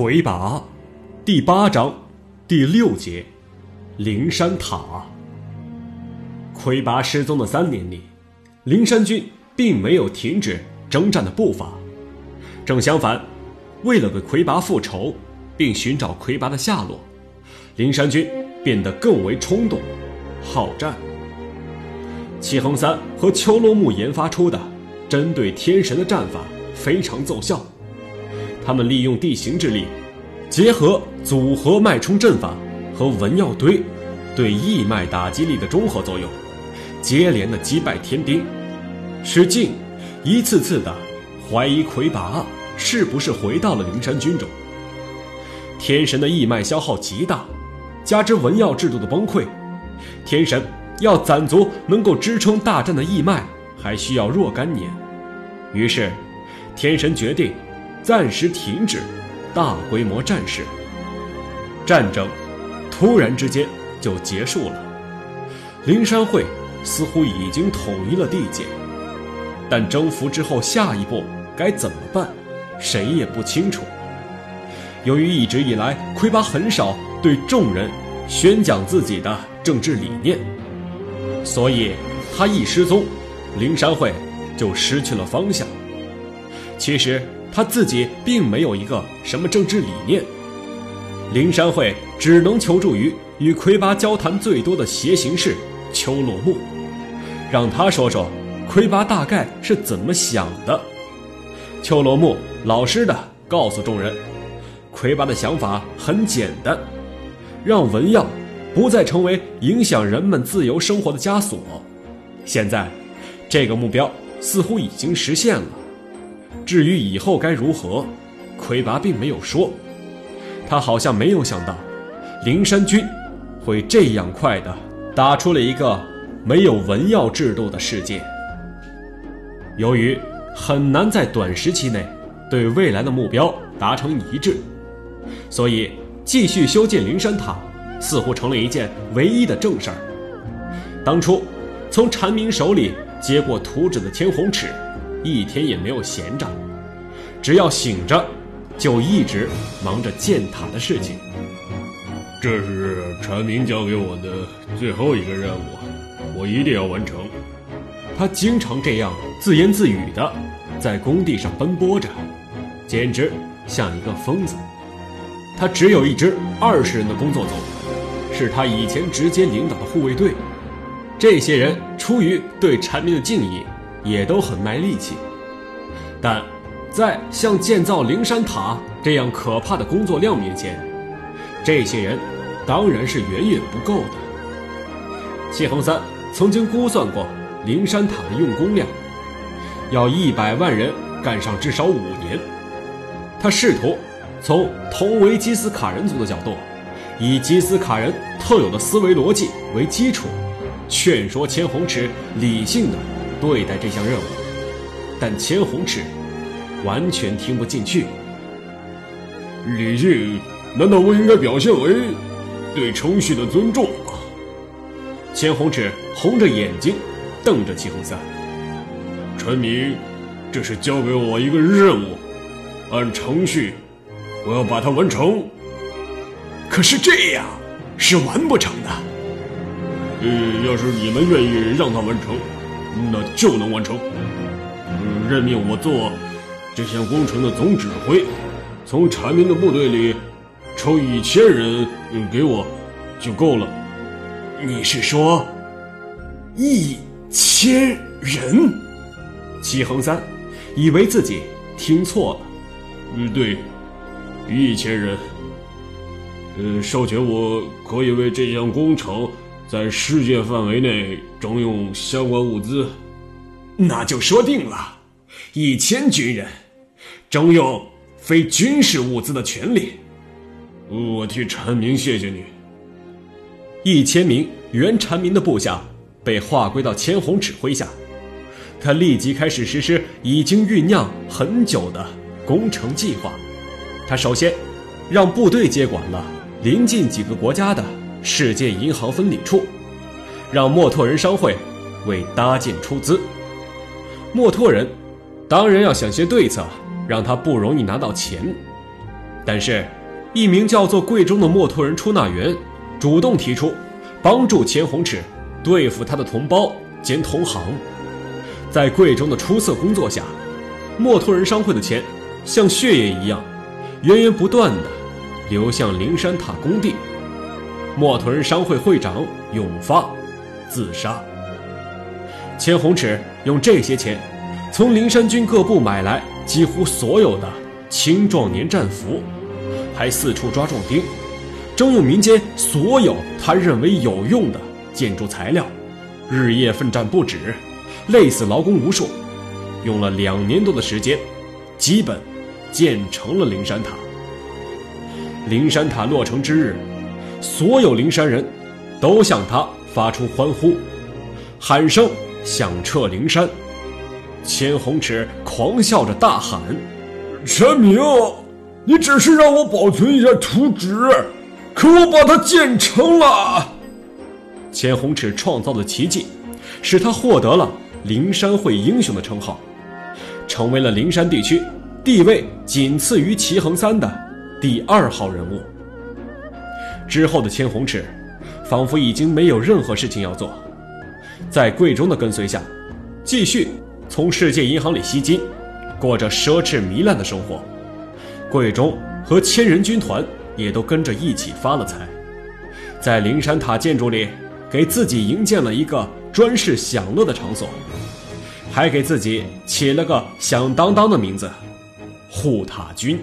魁拔，第八章，第六节，灵山塔。魁拔失踪的三年里，灵山军并没有停止征战的步伐，正相反，为了给魁拔复仇，并寻找魁拔的下落，灵山军变得更为冲动、好战。齐恒三和秋罗木研发出的针对天神的战法非常奏效。他们利用地形之力，结合组合脉冲阵法和文耀堆对义脉打击力的综合作用，接连的击败天兵，使劲一次次的怀疑魁拔是不是回到了灵山军中。天神的义脉消耗极大，加之文耀制度的崩溃，天神要攒足能够支撑大战的义脉，还需要若干年。于是，天神决定。暂时停止大规模战事，战争突然之间就结束了。灵山会似乎已经统一了地界，但征服之后下一步该怎么办，谁也不清楚。由于一直以来魁拔很少对众人宣讲自己的政治理念，所以他一失踪，灵山会就失去了方向。其实。他自己并没有一个什么政治理念，灵山会只能求助于与魁拔交谈最多的邪行士秋落木，让他说说魁拔大概是怎么想的。秋落木老实的告诉众人，魁拔的想法很简单，让文耀不再成为影响人们自由生活的枷锁。现在，这个目标似乎已经实现了。至于以后该如何，魁拔并没有说。他好像没有想到，灵山君会这样快的打出了一个没有文耀制度的世界。由于很难在短时期内对未来的目标达成一致，所以继续修建灵山塔似乎成了一件唯一的正事儿。当初从禅明手里接过图纸的千红尺。一天也没有闲着，只要醒着，就一直忙着建塔的事情。这是传明交给我的最后一个任务，我一定要完成。他经常这样自言自语的，在工地上奔波着，简直像一个疯子。他只有一支二十人的工作组，是他以前直接领导的护卫队。这些人出于对禅明的敬意。也都很卖力气，但在像建造灵山塔这样可怕的工作量面前，这些人当然是远远不够的。谢恒三曾经估算过灵山塔的用工量，要一百万人干上至少五年。他试图从同为基斯卡人族的角度，以基斯卡人特有的思维逻辑为基础，劝说千红池理性的。对待这项任务，但千红尺完全听不进去。理性难道不应该表现为对程序的尊重吗？千红尺红着眼睛瞪着齐红三。陈明，这是交给我一个任务，按程序，我要把它完成。可是这样是完不成的。呃，要是你们愿意让他完成。那就能完成。任命我做这项工程的总指挥，从阐明的部队里抽一千人给我就够了。你是说一千人？齐恒三以为自己听错了。嗯，对，一千人。呃，授权我可以为这项工程。在世界范围内征用相关物资，那就说定了，一千军人征用非军事物资的权利。我替陈明谢谢你。一千名原禅民的部下被划归到千红指挥下，他立即开始实施已经酝酿很久的工程计划。他首先让部队接管了临近几个国家的。世界银行分理处，让墨拓人商会为搭建出资。墨拓人当然要想些对策，让他不容易拿到钱。但是，一名叫做贵中的墨脱人出纳员主动提出帮助钱红尺对付他的同胞兼同行。在贵中的出色工作下，墨脱人商会的钱像血液一样源源不断的流向灵山塔工地。墨屯商会会长永发自杀。钱红尺用这些钱从灵山军各部买来几乎所有的青壮年战俘，还四处抓壮丁，征用民间所有他认为有用的建筑材料，日夜奋战不止。累死劳工无数，用了两年多的时间，基本建成了灵山塔。灵山塔落成之日，所有灵山人都向他发出欢呼，喊声响彻灵山。千红尺狂笑着大喊：“陈明，你只是让我保存一下图纸，可我把它建成了。”千红尺创造的奇迹，使他获得了。灵山会英雄的称号，成为了灵山地区地位仅次于齐恒三的第二号人物。之后的千红尺，仿佛已经没有任何事情要做，在贵中的跟随下，继续从世界银行里吸金，过着奢侈糜烂的生活。贵中和千人军团也都跟着一起发了财，在灵山塔建筑里给自己营建了一个。专事享乐的场所，还给自己起了个响当当的名字——护塔军。